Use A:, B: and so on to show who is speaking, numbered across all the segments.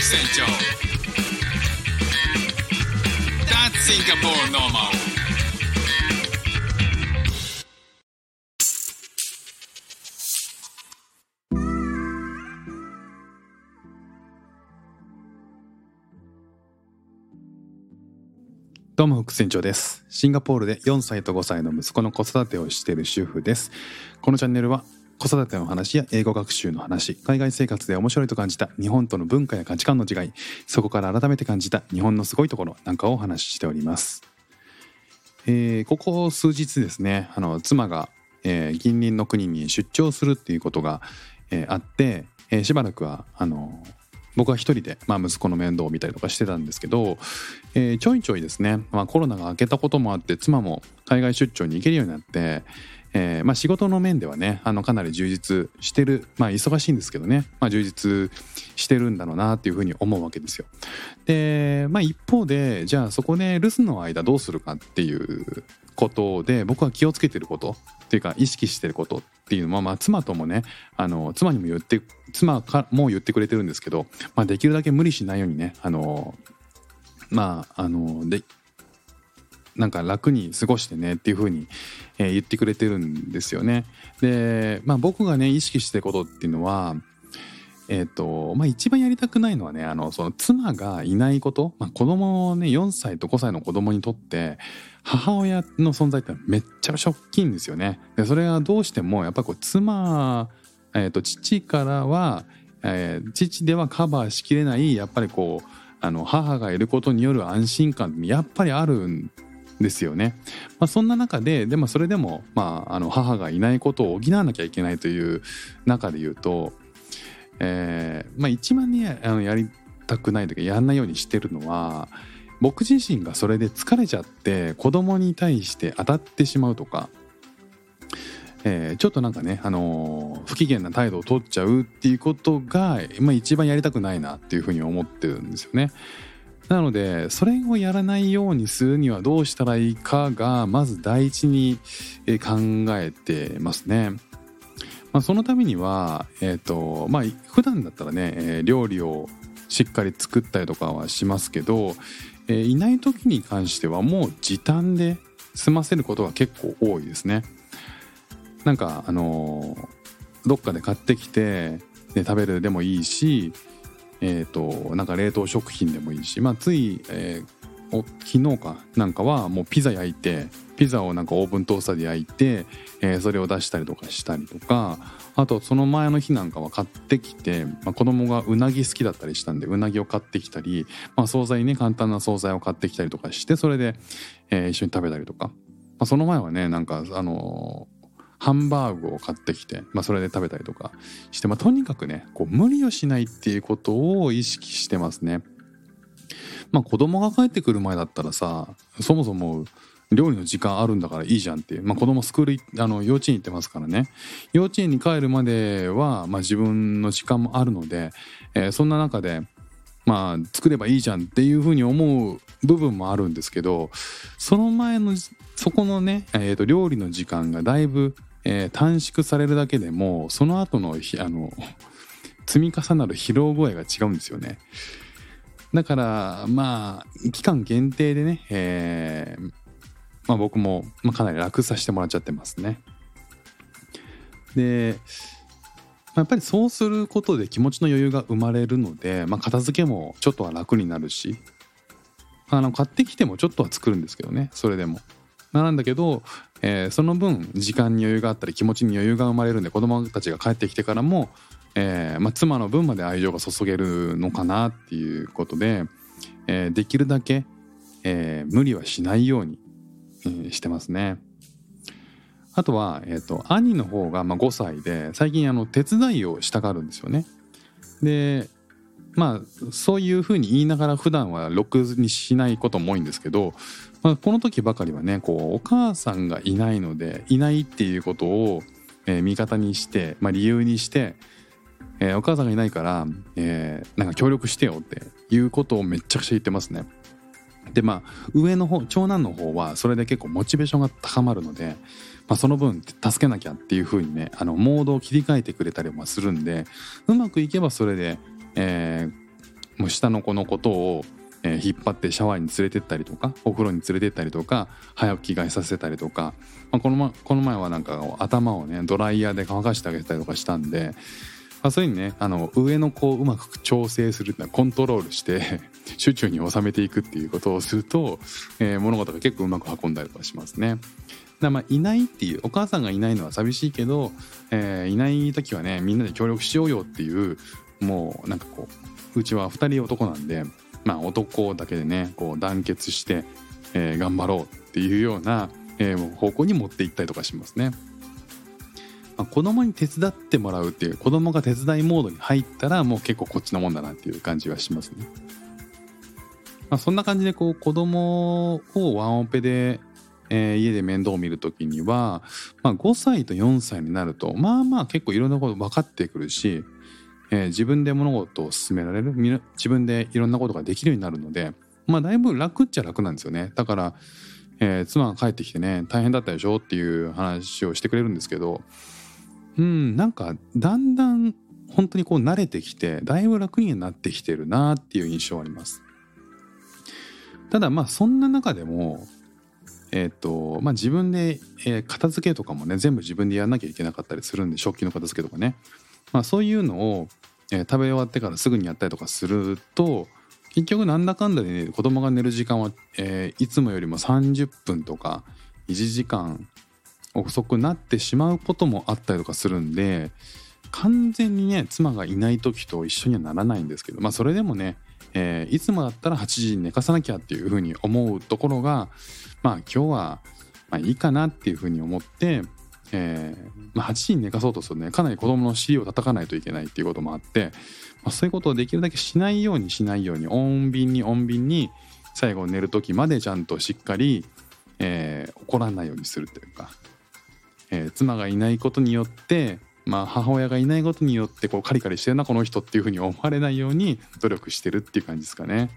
A: 船長 That's Singapore normal.
B: どうも副船長です。シンガポールで4歳と5歳の息子の子育てをしている主婦です。このチャンネルは子育ての話や英語学習の話海外生活で面白いと感じた日本との文化や価値観の違いそこから改めて感じた日本のすごいところなんかをお話ししております、えーここ数日ですねあの妻が、えー近隣の国に出張するっていうことが、えーあって、えーしばらくはあの僕は一人で、まあ、息子の面倒を見たりとかしてたんですけど、えーちょいちょいですね、まあ、コロナが明けたこともあって妻も海外出張に行けるようになって、えーまあ、仕事の面ではねあのかなり充実してるまあ忙しいんですけどね、まあ、充実してるんだろうなっていうふうに思うわけですよ。で、まあ、一方でじゃあそこで留守の間どうするかっていうことで僕は気をつけてることっていうか意識してることっていうのは、まあ、妻ともねあの妻にも言って妻かも言ってくれてるんですけど、まあ、できるだけ無理しないようにねあのまああのでなんか楽に過ごしてねっていう風に、えー言ってくれてるんですよね。で、まあ、僕がね意識してることっていうのはえっ、とまあ一番やりたくないのはねあのその妻がいないこと、まあ、子供をね4歳と5歳の子供にとって母親の存在ってめっちゃショッキンですよね。でそれはどうしてもやっぱこう妻、えー、と父からは、えー父ではカバーしきれないやっぱりこうあの母がいることによる安心感ってやっぱりあるんですよね。まあ、そんな中ででもそれでも、まあ、あの母がいないことを補わなきゃいけないという中で言うと、えーまあ、一番ねあのやりたくないというかやんないようにしてるのは僕自身がそれで疲れちゃって子供に対して当たってしまうとか、えーちょっとなんかね、あのー不機嫌な態度を取っちゃうっていうことが、まあ、一番やりたくないなっていうふうに思ってるんですよね。なのでそれをやらないようにするにはどうしたらいいかがまず第一に考えてますね。まあ、そのためには、えーとまあ、普段だったらね、料理をしっかり作ったりとかはしますけど、えーいない時に関してはもう時短で済ませることが結構多いですね。なんかあのーどっかで買ってきてで食べるでもいいしえー、となんか冷凍食品でもいいし、まあ、つい、えーお昨日かなんかはもうピザ焼いてピザをなんかオーブントースターで焼いて、えーそれを出したりとかしたりとかあとその前の日なんかは買ってきて、まあ、子供がうなぎ好きだったりしたんでうなぎを買ってきたり、まあ、惣菜ね簡単な惣菜を買ってきたりとかしてそれで、えー一緒に食べたりとか、まあ、その前はねなんかあのーハンバーグを買ってきて、まあ、それで食べたりとかして、まあ、とにかくねこう無理をしないっていうことを意識してますね。まあ子供が帰ってくる前だったらさそもそも料理の時間あるんだからいいじゃんっていう、まあ、子供スクールあの幼稚園行ってますからね幼稚園に帰るまでは、まあ、自分の時間もあるので、えーそんな中でまあ作ればいいじゃんっていうふうに思う部分もあるんですけどその前のそこのね、えーと料理の時間がだいぶ、えー短縮されるだけでもその後のひあの積み重なる疲労具合が違うんですよね。だからまあ期間限定でね、えーまあ、僕も、ま、かなり楽させてもらっちゃってますね。で、まやっぱりそうすることで気持ちの余裕が生まれるので、まあ、片付けもちょっとは楽になるしあの買ってきてもちょっとは作るんですけどねそれでも。なんだけど、えーその分時間に余裕があったり気持ちに余裕が生まれるんで子供たちが帰ってきてからも、えーまあ、妻の分まで愛情が注げるのかなっていうことで、えーできるだけ、え無理はしないように、えしてますね。あとは、えー、と兄の方がま5歳で最近あの手伝いをしたがるんですよね。でまあそういうふうに言いながら普段はろくにしないことも多いんですけど、まあ、この時ばかりはねこうお母さんがいないのでいないっていうことを、えー味方にして、まあ、理由にして、えーお母さんがいないから、えーなんか協力してよっていうことをめっちゃくちゃ言ってますね。でまあ上の方長男の方はそれで結構モチベーションが高まるので、まあ、その分助けなきゃっていう風にねあのモードを切り替えてくれたりもするんでうまくいけばそれで、えーもう下の子のことを、え引っ張ってシャワーに連れてったりとかお風呂に連れてったりとか早く着替えさせたりとか、まあ、このまこの前はなんか頭をねドライヤーで乾かしてあげたりとかしたんで、まあ、そういうふうにねあの上の子をうまく調整するコントロールして 手中に収めていくっていうことをすると、えー物事が結構うまく運んだりとかしますね。だまあいないっていうお母さんがいないのは寂しいけど、えーいない時はねみんなで協力しようよっていうもうなんかこううちは2人男なんで、まあ、男だけでねこう団結して、えー頑張ろうっていうような、えー方向に持っていったりとかしますね。まあ、子供に手伝ってもらうっていう子供が手伝いモードに入ったらもう結構こっちのもんだなっていう感じはしますね。まあ、そんな感じでこう子供をワンオペで、えー家で面倒を見る時には、まあ、5歳と4歳になるとまあまあ結構いろんなこと分かってくるし、えー自分で物事を進められる自分でいろんなことができるようになるのでまあだいぶ楽っちゃ楽なんですよね。だから、えー妻が帰ってきてね大変だったでしょっていう話をしてくれるんですけどうんなんかだんだん本当にこう慣れてきてだいぶ楽になってきてるなっていう印象はあります。ただまあそんな中でもえっ、とまあ自分で、えー片付けとかもね全部自分でやんなきゃいけなかったりするんで食器の片付けとかね。まあそういうのを、えー食べ終わってからすぐにやったりとかすると結局なんだかんだで、ね、子供が寝る時間は、えーいつもよりも30分とか1時間遅くなってしまうこともあったりとかするんで完全にね妻がいない時と一緒にはならないんですけどまあそれでもね、えーいつもだったら8時に寝かさなきゃっていうふうに思うところがまあ今日はまあいいかなっていうふうに思って、えーまあ、8時に寝かそうとするとねかなり子供の尻を叩かないといけないっていうこともあって、まあ、そういうことをできるだけしないようにしないように穏便に穏便に最後寝る時までちゃんとしっかり、えー怒らないようにするというか、えー妻がいないことによって、まあ、母親がいないことによってこうカリカリしてるなこの人っていうふうに思われないように努力してるっていう感じですかね。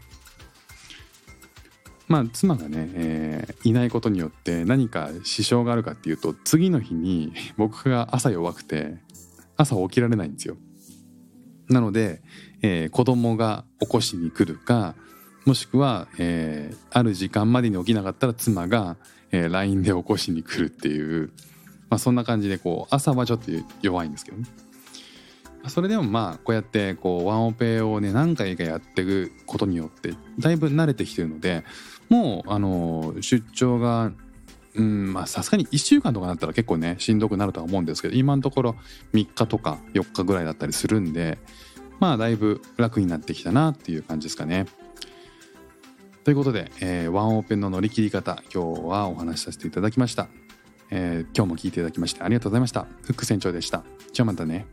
B: まあ妻がね、えーいないことによって何か支障があるかっていうと次の日に 僕が朝弱くて朝起きられないんですよ。なので、えー子供が起こしに来るかもしくは、えーある時間までに起きなかったら妻が、えー LINE で起こしに来るっていう、まあ、そんな感じでこう朝はちょっと弱いんですけどね。それでもまあこうやってこうワンオペをね何回かやっていくことによってだいぶ慣れてきてるのでもうあの出張がうんまあさすがに1週間とかだったら結構ねしんどくなるとは思うんですけど今のところ3日とか4日ぐらいだったりするんでまあだいぶ楽になってきたなっていう感じですかね。ということで、えーワンオペの乗り切り方今日はお話しさせていただきました。えー今日も聞いていただきましてありがとうございました。フック船長でした。じゃあまたね。